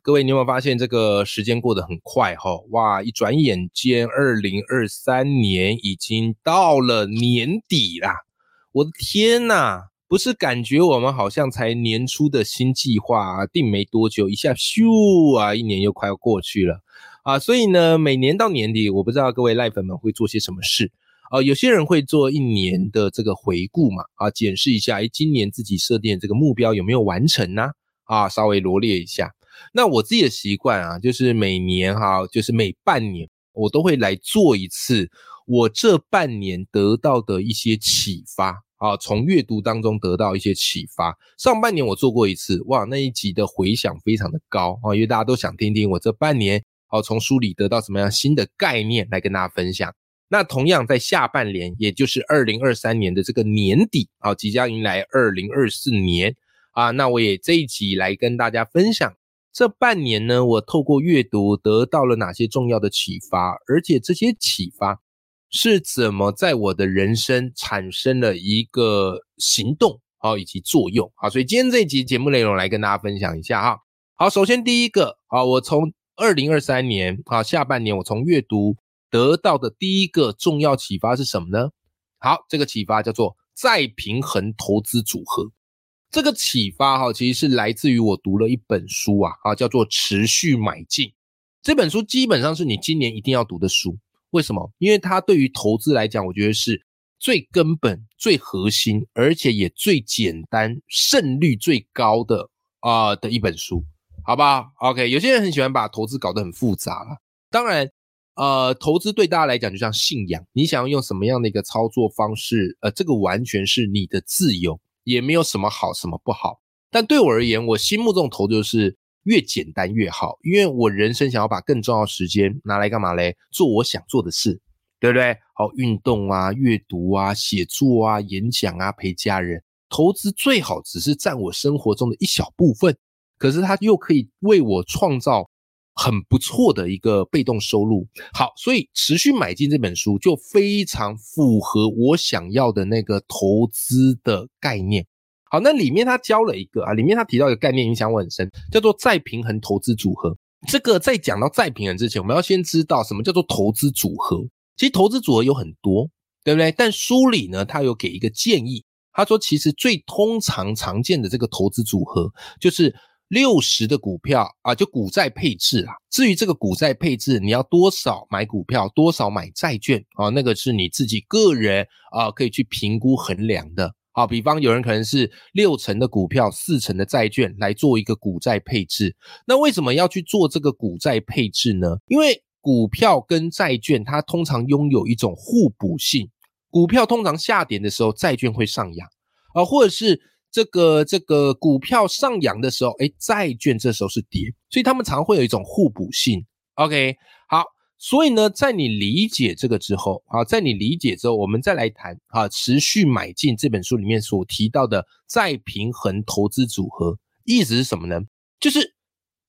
各位，你有没有发现这个时间过得很快哈？哇，一转眼间，二零二三年已经到了年底啦！我的天呐，不是感觉我们好像才年初的新计划啊定没多久，一下咻啊，一年又快要过去了啊！所以呢，每年到年底，我不知道各位赖粉们会做些什么事啊？有些人会做一年的这个回顾嘛，啊，检视一下，哎，今年自己设定这个目标有没有完成呢？啊，稍微罗列一下。那我自己的习惯啊，就是每年哈，就是每半年，我都会来做一次我这半年得到的一些启发啊，从阅读当中得到一些启发。上半年我做过一次，哇，那一集的回响非常的高啊，因为大家都想听听我这半年哦，从书里得到什么样新的概念来跟大家分享。那同样在下半年，也就是二零二三年的这个年底啊，即将迎来二零二四年啊，那我也这一集来跟大家分享。这半年呢，我透过阅读得到了哪些重要的启发？而且这些启发是怎么在我的人生产生了一个行动啊，以及作用啊？所以今天这一集节目内容来跟大家分享一下哈。好，首先第一个啊，我从二零二三年啊下半年，我从阅读得到的第一个重要启发是什么呢？好，这个启发叫做再平衡投资组合。这个启发哈，其实是来自于我读了一本书啊，啊，叫做《持续买进》这本书，基本上是你今年一定要读的书。为什么？因为它对于投资来讲，我觉得是最根本、最核心，而且也最简单、胜率最高的啊的一本书，好不好？OK，有些人很喜欢把投资搞得很复杂了。当然，呃，投资对大家来讲就像信仰，你想要用什么样的一个操作方式，呃，这个完全是你的自由。也没有什么好，什么不好。但对我而言，我心目中投就是越简单越好，因为我人生想要把更重要的时间拿来干嘛嘞？做我想做的事，对不对？好，运动啊，阅读啊，写作啊，演讲啊，陪家人。投资最好只是占我生活中的一小部分，可是它又可以为我创造。很不错的一个被动收入，好，所以持续买进这本书就非常符合我想要的那个投资的概念。好，那里面他教了一个啊，里面他提到一个概念，影响我很深，叫做再平衡投资组合。这个在讲到再平衡之前，我们要先知道什么叫做投资组合。其实投资组合有很多，对不对？但书里呢，他有给一个建议，他说其实最通常常见的这个投资组合就是。六十的股票啊，就股债配置啦。至于这个股债配置，你要多少买股票，多少买债券啊？那个是你自己个人啊，可以去评估衡量的。好，比方有人可能是六成的股票，四成的债券来做一个股债配置。那为什么要去做这个股债配置呢？因为股票跟债券它通常拥有一种互补性，股票通常下跌的时候，债券会上扬啊，或者是。这个这个股票上扬的时候，哎，债券这时候是跌，所以他们常会有一种互补性。OK，好，所以呢，在你理解这个之后，好，在你理解之后，我们再来谈啊，持续买进这本书里面所提到的再平衡投资组合，意思是什么呢？就是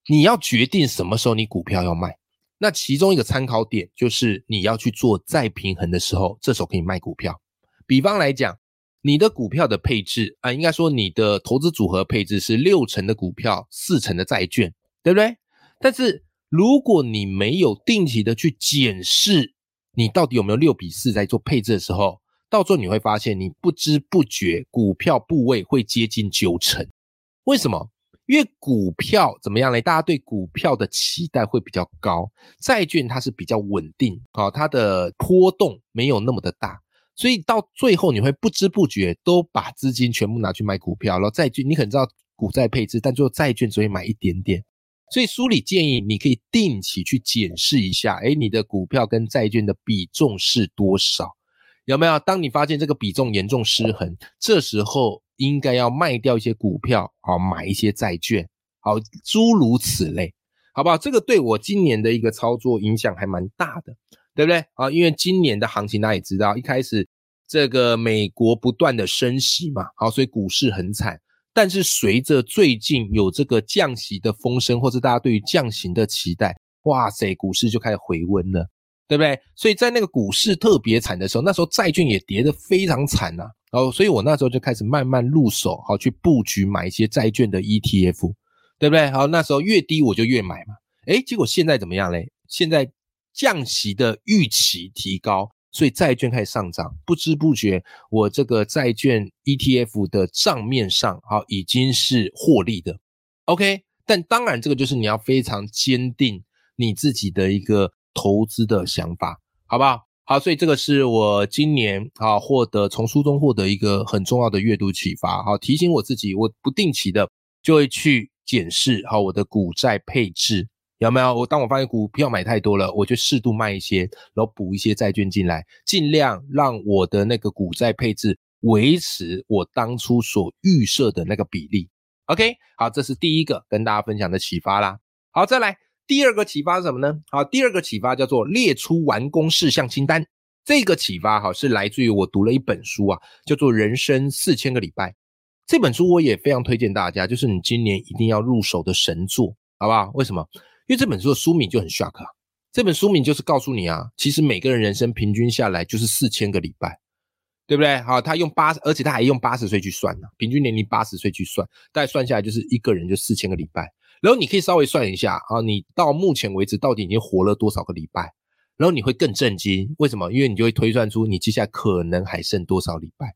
你要决定什么时候你股票要卖，那其中一个参考点就是你要去做再平衡的时候，这时候可以卖股票。比方来讲。你的股票的配置啊，应该说你的投资组合配置是六成的股票，四成的债券，对不对？但是如果你没有定期的去检视你到底有没有六比四在做配置的时候，到最后你会发现你不知不觉股票部位会接近九成。为什么？因为股票怎么样呢？大家对股票的期待会比较高，债券它是比较稳定啊，它的波动没有那么的大。所以到最后，你会不知不觉都把资金全部拿去买股票，然后债券，你可能知道股债配置，但最后债券只会买一点点。所以书里建议你可以定期去检视一下，哎，你的股票跟债券的比重是多少？有没有？当你发现这个比重严重失衡，这时候应该要卖掉一些股票，好买一些债券，好诸如此类。好不好？这个对我今年的一个操作影响还蛮大的，对不对？啊，因为今年的行情大家也知道，一开始这个美国不断的升息嘛，好，所以股市很惨。但是随着最近有这个降息的风声，或者大家对于降息的期待，哇塞，股市就开始回温了，对不对？所以在那个股市特别惨的时候，那时候债券也跌得非常惨呐。然后，所以我那时候就开始慢慢入手，好去布局买一些债券的 ETF，对不对？好，那时候越低我就越买嘛。诶，结果现在怎么样嘞？现在降息的预期提高，所以债券开始上涨，不知不觉我这个债券 ETF 的账面上，好已经是获利的。OK，但当然这个就是你要非常坚定你自己的一个投资的想法，好不好？好，所以这个是我今年啊获得从书中获得一个很重要的阅读启发，好提醒我自己，我不定期的就会去检视好我的股债配置有没有。我当我发现股票买太多了，我就适度卖一些，然后补一些债券进来，尽量让我的那个股债配置维持我当初所预设的那个比例。OK，好，这是第一个跟大家分享的启发啦。好，再来。第二个启发是什么呢？好，第二个启发叫做列出完工事项清单。这个启发哈是来自于我读了一本书啊，叫做《人生四千个礼拜》。这本书我也非常推荐大家，就是你今年一定要入手的神作，好不好？为什么？因为这本书的书名就很 shock 啊。这本书名就是告诉你啊，其实每个人人生平均下来就是四千个礼拜，对不对？好，他用八，而且他还用八十岁去算呢，平均年龄八十岁去算，大概算下来就是一个人就四千个礼拜。然后你可以稍微算一下啊，你到目前为止到底已经活了多少个礼拜？然后你会更震惊，为什么？因为你就会推算出你接下来可能还剩多少礼拜。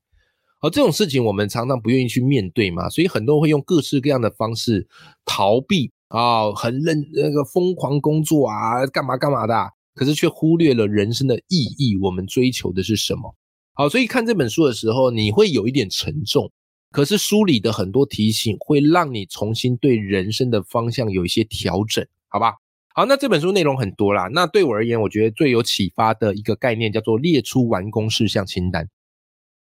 而这种事情我们常常不愿意去面对嘛，所以很多人会用各式各样的方式逃避啊，很认那个疯狂工作啊，干嘛干嘛的，可是却忽略了人生的意义，我们追求的是什么？好，所以看这本书的时候，你会有一点沉重。可是书里的很多提醒会让你重新对人生的方向有一些调整，好吧？好，那这本书内容很多啦。那对我而言，我觉得最有启发的一个概念叫做列出完工事项清单。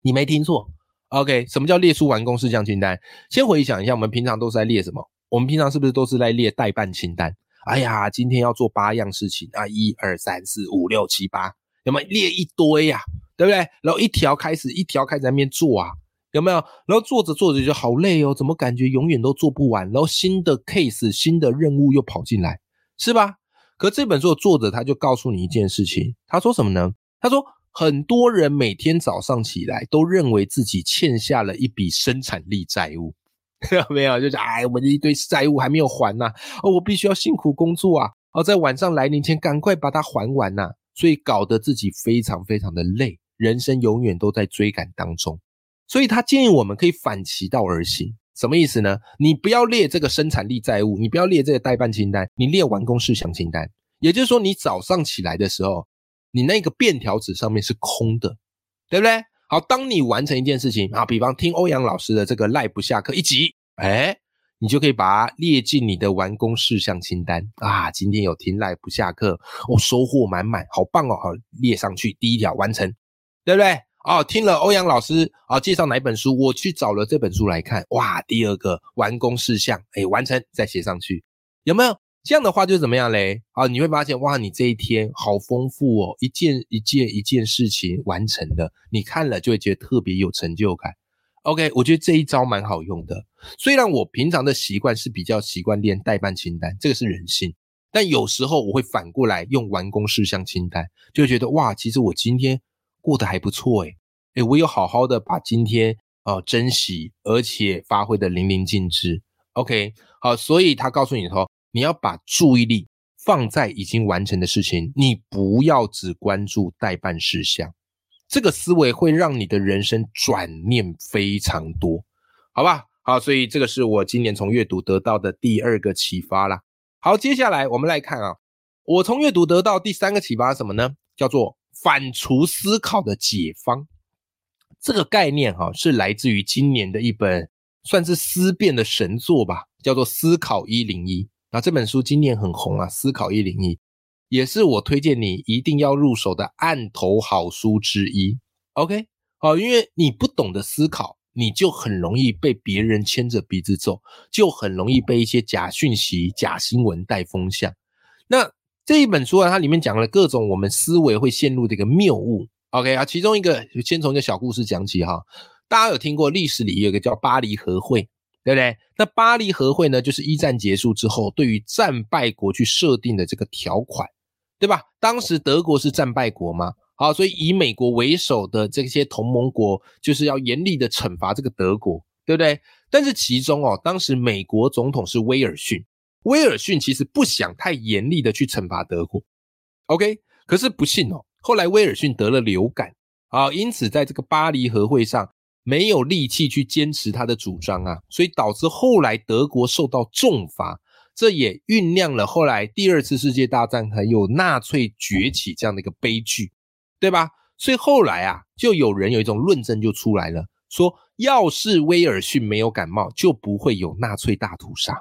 你没听错，OK？什么叫列出完工事项清单？先回想一下，我们平常都是在列什么？我们平常是不是都是在列代办清单？哎呀，今天要做八样事情啊，一二三四五六七八，有没有列一堆呀？对不对？然后一条开始，一条开始在那边做啊。有没有？然后做着做着就好累哦，怎么感觉永远都做不完？然后新的 case、新的任务又跑进来，是吧？可这本书的作者他就告诉你一件事情，他说什么呢？他说很多人每天早上起来都认为自己欠下了一笔生产力债务，没有？没有就是哎，我的一堆债务还没有还呐，哦，我必须要辛苦工作啊，哦，在晚上来临前赶快把它还完呐，所以搞得自己非常非常的累，人生永远都在追赶当中。所以他建议我们可以反其道而行，什么意思呢？你不要列这个生产力债务，你不要列这个代办清单，你列完工事项清单。也就是说，你早上起来的时候，你那个便条纸上面是空的，对不对？好，当你完成一件事情啊，比方听欧阳老师的这个赖不下课一集，哎，你就可以把它列进你的完工事项清单啊。今天有听赖不下课，我收获满满，好棒哦！好，列上去第一条完成，对不对？哦，听了欧阳老师啊介绍哪本书，我去找了这本书来看。哇，第二个完工事项，哎，完成再写上去，有没有这样的话就怎么样嘞？啊，你会发现哇，你这一天好丰富哦，一件一件一件事情完成的，你看了就会觉得特别有成就感。OK，我觉得这一招蛮好用的。虽然我平常的习惯是比较习惯练代办清单，这个是人性，但有时候我会反过来用完工事项清单，就觉得哇，其实我今天。过得还不错诶，诶，我有好好的把今天啊珍惜，而且发挥的淋漓尽致。OK，好，所以他告诉你说，你要把注意力放在已经完成的事情，你不要只关注待办事项。这个思维会让你的人生转念非常多，好吧？好，所以这个是我今年从阅读得到的第二个启发啦。好，接下来我们来看啊，我从阅读得到第三个启发什么呢？叫做。反刍思考的解方，这个概念哈是来自于今年的一本算是思辨的神作吧，叫做《思考一零一》。那这本书今年很红啊，《思考一零一》也是我推荐你一定要入手的案头好书之一。OK，好，因为你不懂得思考，你就很容易被别人牵着鼻子走，就很容易被一些假讯息、假新闻带风向。那这一本书啊，它里面讲了各种我们思维会陷入的一个谬误。OK 啊，其中一个先从一个小故事讲起哈。大家有听过历史里有一个叫巴黎和会，对不对？那巴黎和会呢，就是一战结束之后，对于战败国去设定的这个条款，对吧？当时德国是战败国嘛，好，所以以美国为首的这些同盟国就是要严厉的惩罚这个德国，对不对？但是其中哦，当时美国总统是威尔逊，威尔逊其实不想太严厉的去惩罚德国，OK？可是不幸哦，后来威尔逊得了流感啊，因此在这个巴黎和会上。没有力气去坚持他的主张啊，所以导致后来德国受到重罚，这也酝酿了后来第二次世界大战还有纳粹崛起这样的一个悲剧，对吧？所以后来啊，就有人有一种论证就出来了，说要是威尔逊没有感冒，就不会有纳粹大屠杀。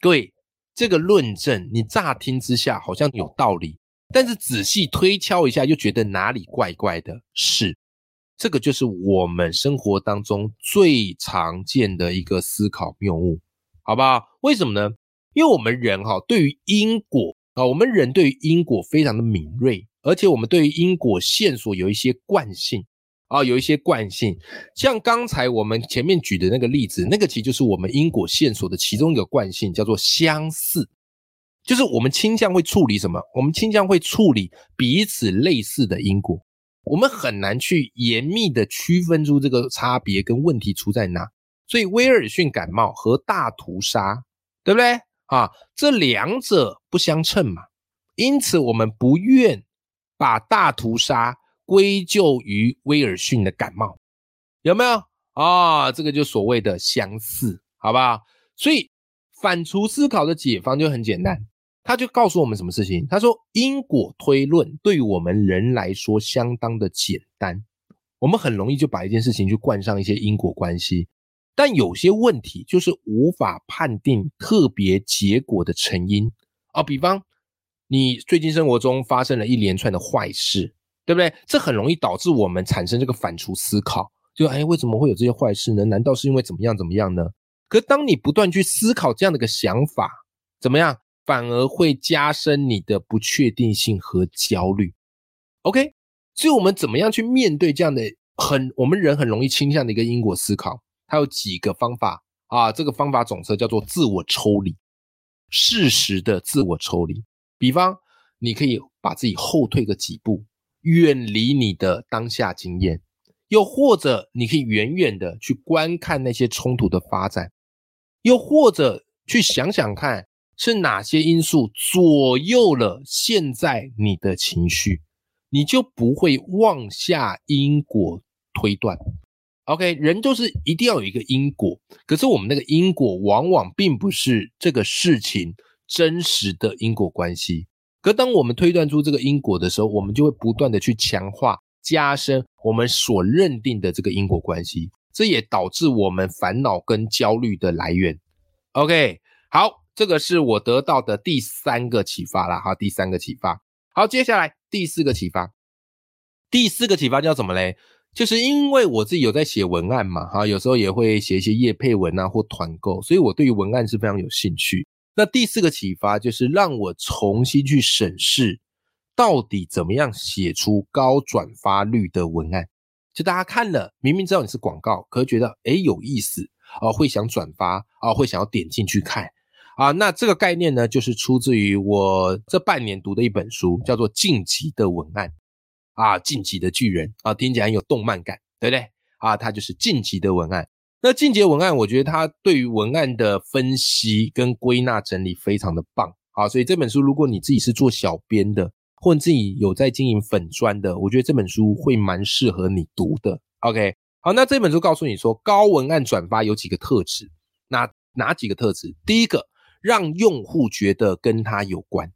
各位，这个论证你乍听之下好像有道理，但是仔细推敲一下，又觉得哪里怪怪的，是。这个就是我们生活当中最常见的一个思考谬误，好不好？为什么呢？因为我们人哈对于因果啊，我们人对于因果非常的敏锐，而且我们对于因果线索有一些惯性啊，有一些惯性。像刚才我们前面举的那个例子，那个其实就是我们因果线索的其中一个惯性，叫做相似，就是我们倾向会处理什么？我们倾向会处理彼此类似的因果。我们很难去严密的区分出这个差别跟问题出在哪，所以威尔逊感冒和大屠杀，对不对啊？这两者不相称嘛，因此我们不愿把大屠杀归咎于威尔逊的感冒，有没有啊？这个就所谓的相似，好不好？所以反刍思考的解方就很简单。他就告诉我们什么事情？他说，因果推论对于我们人来说相当的简单，我们很容易就把一件事情去冠上一些因果关系。但有些问题就是无法判定特别结果的成因啊。比方，你最近生活中发生了一连串的坏事，对不对？这很容易导致我们产生这个反刍思考，就哎，为什么会有这些坏事呢？难道是因为怎么样怎么样呢？可当你不断去思考这样的一个想法，怎么样？反而会加深你的不确定性和焦虑。OK，所以我们怎么样去面对这样的很我们人很容易倾向的一个因果思考？它有几个方法啊？这个方法总则叫做自我抽离，适时的自我抽离。比方，你可以把自己后退个几步，远离你的当下经验；又或者你可以远远的去观看那些冲突的发展；又或者去想想看。是哪些因素左右了现在你的情绪，你就不会妄下因果推断。OK，人就是一定要有一个因果，可是我们那个因果往往并不是这个事情真实的因果关系。可当我们推断出这个因果的时候，我们就会不断的去强化、加深我们所认定的这个因果关系，这也导致我们烦恼跟焦虑的来源。OK，好。这个是我得到的第三个启发了哈，第三个启发。好，接下来第四个启发，第四个启发叫什么嘞？就是因为我自己有在写文案嘛，哈，有时候也会写一些业配文啊或团购，所以我对于文案是非常有兴趣。那第四个启发就是让我重新去审视，到底怎么样写出高转发率的文案。就大家看了，明明知道你是广告，可是觉得诶有意思啊，会想转发啊，会想要点进去看。啊，那这个概念呢，就是出自于我这半年读的一本书，叫做《晋级的文案》啊，《晋级的巨人》啊，听起来很有动漫感，对不对？啊，它就是晋级的文案。那晋级文案，我觉得它对于文案的分析跟归纳整理非常的棒啊，所以这本书如果你自己是做小编的，或者自己有在经营粉砖的，我觉得这本书会蛮适合你读的。OK，好，那这本书告诉你说，高文案转发有几个特质，那哪几个特质？第一个。让用户觉得跟他有关。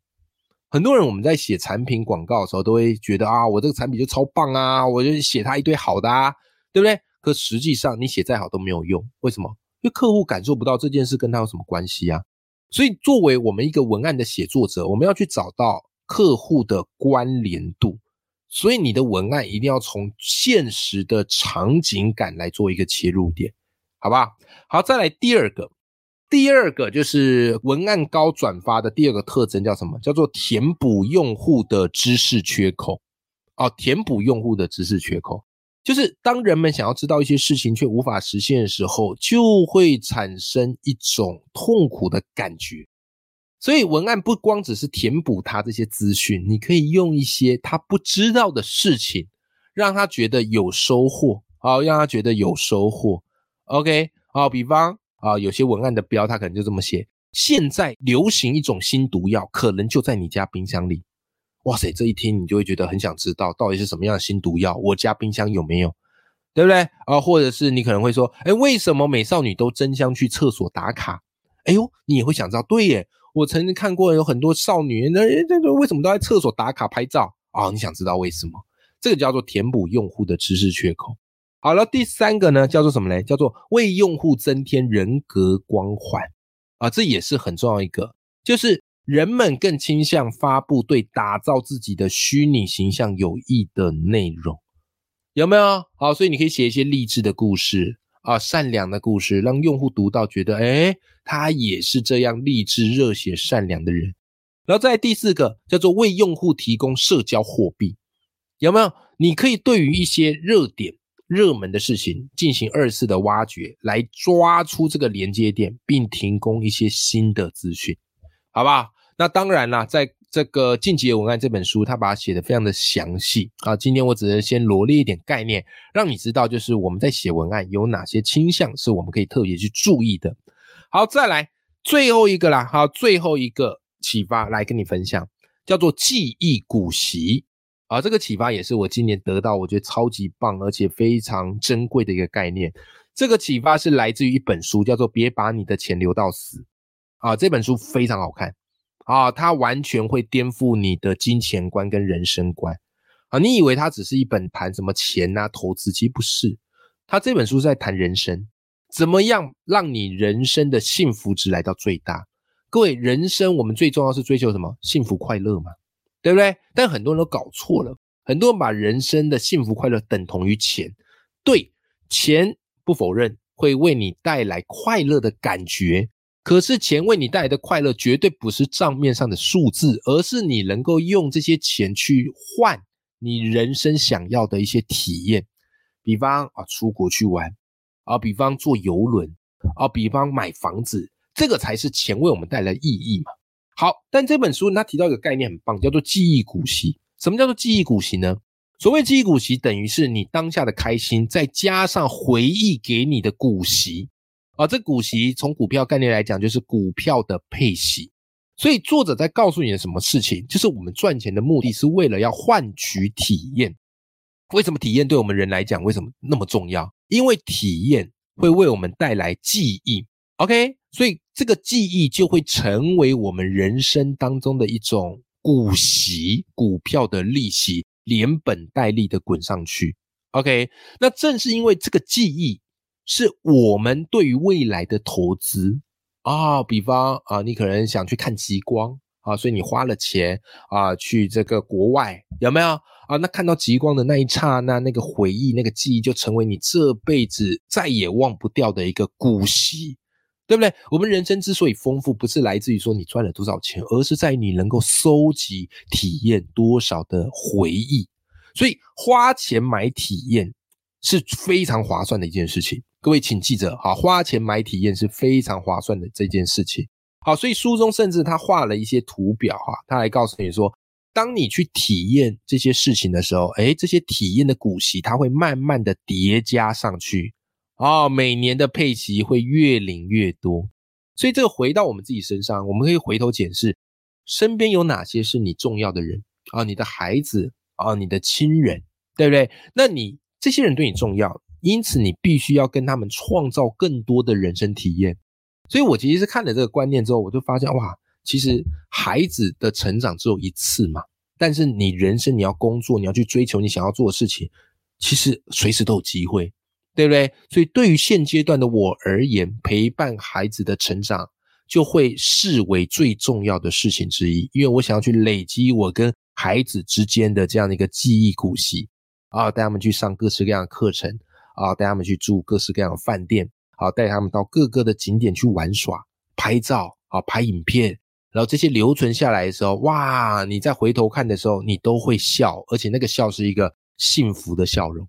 很多人我们在写产品广告的时候，都会觉得啊，我这个产品就超棒啊，我就写他一堆好的啊，对不对？可实际上你写再好都没有用，为什么？因为客户感受不到这件事跟他有什么关系啊。所以作为我们一个文案的写作者，我们要去找到客户的关联度。所以你的文案一定要从现实的场景感来做一个切入点，好不好？好，再来第二个，第二个就是文案高转发的第二个特征叫什么？叫做填补用户的知识缺口。哦，填补用户的知识缺口，就是当人们想要知道一些事情却无法实现的时候，就会产生一种痛苦的感觉。所以文案不光只是填补他这些资讯，你可以用一些他不知道的事情，让他觉得有收获，好，让他觉得有收获。OK，好，比方啊，有些文案的标他可能就这么写：现在流行一种新毒药，可能就在你家冰箱里。哇塞，这一听你就会觉得很想知道到底是什么样的新毒药，我家冰箱有没有，对不对啊？或者是你可能会说，哎，为什么美少女都争相去厕所打卡？哎呦，你也会想知道，对耶。我曾经看过有很多少女，那这这为什么都在厕所打卡拍照啊？你想知道为什么？这个叫做填补用户的知识缺口。好了，第三个呢，叫做什么嘞？叫做为用户增添人格光环啊，这也是很重要一个，就是人们更倾向发布对打造自己的虚拟形象有益的内容，有没有？好，所以你可以写一些励志的故事。啊，善良的故事让用户读到觉得，哎，他也是这样励志、热血、善良的人。然后在第四个叫做为用户提供社交货币，有没有？你可以对于一些热点、热门的事情进行二次的挖掘，来抓出这个连接点，并提供一些新的资讯，好不好？那当然啦，在这个《晋级文案》这本书，他把它写的非常的详细啊。今天我只是先罗列一点概念，让你知道，就是我们在写文案有哪些倾向是我们可以特别去注意的。好，再来最后一个啦，好，最后一个启发来跟你分享，叫做记忆股息啊。这个启发也是我今年得到，我觉得超级棒而且非常珍贵的一个概念。这个启发是来自于一本书，叫做《别把你的钱留到死》啊。这本书非常好看。啊，它完全会颠覆你的金钱观跟人生观啊！你以为它只是一本谈什么钱啊、投资，其实不是。它这本书是在谈人生，怎么样让你人生的幸福值来到最大？各位，人生我们最重要是追求什么？幸福快乐嘛，对不对？但很多人都搞错了，很多人把人生的幸福快乐等同于钱。对，钱不否认会为你带来快乐的感觉。可是钱为你带来的快乐，绝对不是账面上的数字，而是你能够用这些钱去换你人生想要的一些体验。比方啊，出国去玩啊，比方坐游轮啊，比方买房子，这个才是钱为我们带来意义嘛。好，但这本书它提到一个概念很棒，叫做记忆股息。什么叫做记忆股息呢？所谓记忆股息，等于是你当下的开心，再加上回忆给你的股息。啊，这股息从股票概念来讲，就是股票的配息。所以作者在告诉你的什么事情，就是我们赚钱的目的是为了要换取体验。为什么体验对我们人来讲为什么那么重要？因为体验会为我们带来记忆。OK，所以这个记忆就会成为我们人生当中的一种股息，股票的利息连本带利的滚上去。OK，那正是因为这个记忆。是我们对于未来的投资啊，比方啊，你可能想去看极光啊，所以你花了钱啊，去这个国外有没有啊？那看到极光的那一刹那，那个回忆、那个记忆，就成为你这辈子再也忘不掉的一个股息，对不对？我们人生之所以丰富，不是来自于说你赚了多少钱，而是在于你能够收集、体验多少的回忆。所以花钱买体验是非常划算的一件事情。各位请记着，哈，花钱买体验是非常划算的这件事情。好，所以书中甚至他画了一些图表，哈，他来告诉你说，当你去体验这些事情的时候，诶，这些体验的股息它会慢慢的叠加上去，哦，每年的配息会越领越多。所以这个回到我们自己身上，我们可以回头检视身边有哪些是你重要的人啊，你的孩子啊，你的亲人，对不对？那你这些人对你重要。因此，你必须要跟他们创造更多的人生体验。所以我其实是看了这个观念之后，我就发现，哇，其实孩子的成长只有一次嘛。但是你人生你要工作，你要去追求你想要做的事情，其实随时都有机会，对不对？所以对于现阶段的我而言，陪伴孩子的成长就会视为最重要的事情之一，因为我想要去累积我跟孩子之间的这样的一个记忆古习啊，带他们去上各式各样的课程啊，带他们去住各式各样的饭店，好，带他们到各个的景点去玩耍、拍照啊、拍影片，然后这些留存下来的时候，哇，你再回头看的时候，你都会笑，而且那个笑是一个幸福的笑容，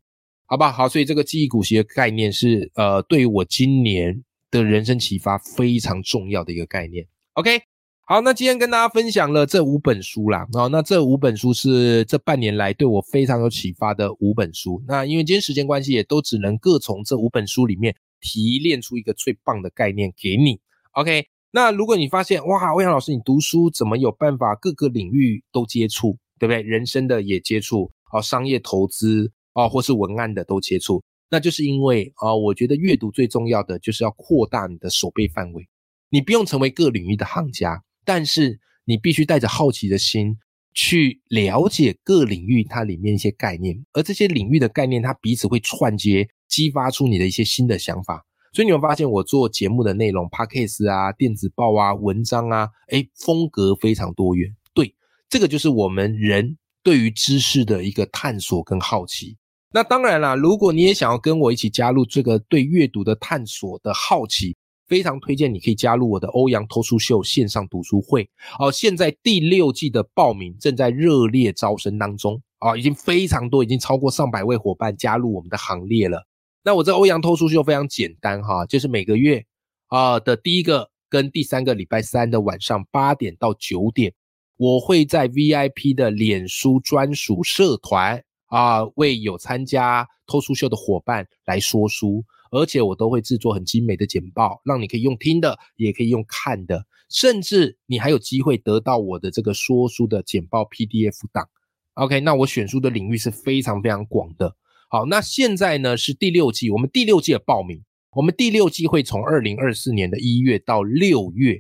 好吧？好，所以这个记忆股息的概念是呃，对于我今年的人生启发非常重要的一个概念。OK。好，那今天跟大家分享了这五本书啦。好，那这五本书是这半年来对我非常有启发的五本书。那因为今天时间关系，也都只能各从这五本书里面提炼出一个最棒的概念给你。OK，那如果你发现哇，欧阳老师你读书怎么有办法各个领域都接触，对不对？人生的也接触，哦，商业投资，哦，或是文案的都接触，那就是因为啊，我觉得阅读最重要的就是要扩大你的手背范围，你不用成为各领域的行家。但是你必须带着好奇的心去了解各领域它里面一些概念，而这些领域的概念它彼此会串接，激发出你的一些新的想法。所以你会发现我做节目的内容 p a c k a g e 啊、电子报啊、文章啊，哎，风格非常多元。对，这个就是我们人对于知识的一个探索跟好奇。那当然啦，如果你也想要跟我一起加入这个对阅读的探索的好奇。非常推荐你可以加入我的欧阳脱书秀线上读书会哦！现在第六季的报名正在热烈招生当中啊，已经非常多，已经超过上百位伙伴加入我们的行列了。那我这欧阳脱书秀非常简单哈，就是每个月啊的第一个跟第三个礼拜三的晚上八点到九点，我会在 VIP 的脸书专属社团啊，为有参加脱书秀的伙伴来说书。而且我都会制作很精美的简报，让你可以用听的，也可以用看的，甚至你还有机会得到我的这个说书的简报 PDF 档。OK，那我选书的领域是非常非常广的。好，那现在呢是第六季，我们第六季的报名，我们第六季会从二零二四年的一月到六月，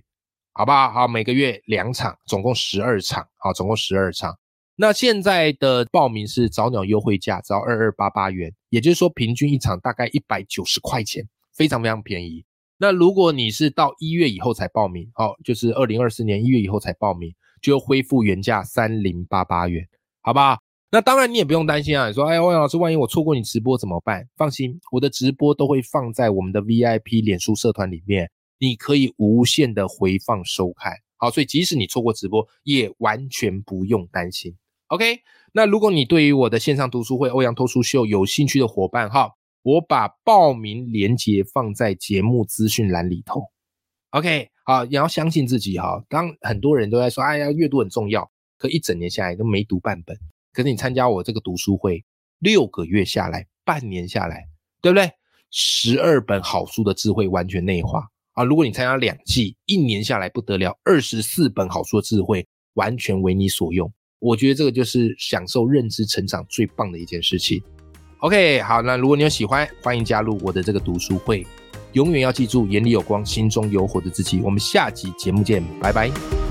好不好？好，每个月两场，总共十二场，好，总共十二场。那现在的报名是早鸟优惠价，只要二二八八元，也就是说平均一场大概一百九十块钱，非常非常便宜。那如果你是到一月以后才报名，哦，就是二零二四年一月以后才报名，就恢复原价三零八八元，好吧？那当然你也不用担心啊，你说，哎，欧阳老师，万一我错过你直播怎么办？放心，我的直播都会放在我们的 VIP 脸书社团里面，你可以无限的回放收看。好，所以即使你错过直播，也完全不用担心。OK，那如果你对于我的线上读书会欧阳脱书秀有兴趣的伙伴哈，我把报名链接放在节目资讯栏里头。OK，好，你要相信自己哈。当很多人都在说，哎呀，阅读很重要，可一整年下来都没读半本。可是你参加我这个读书会，六个月下来，半年下来，对不对？十二本好书的智慧完全内化啊！如果你参加两季，一年下来不得了，二十四本好书的智慧完全为你所用。我觉得这个就是享受认知成长最棒的一件事情。OK，好，那如果你有喜欢，欢迎加入我的这个读书会。永远要记住，眼里有光，心中有火的自己。我们下集节目见，拜拜。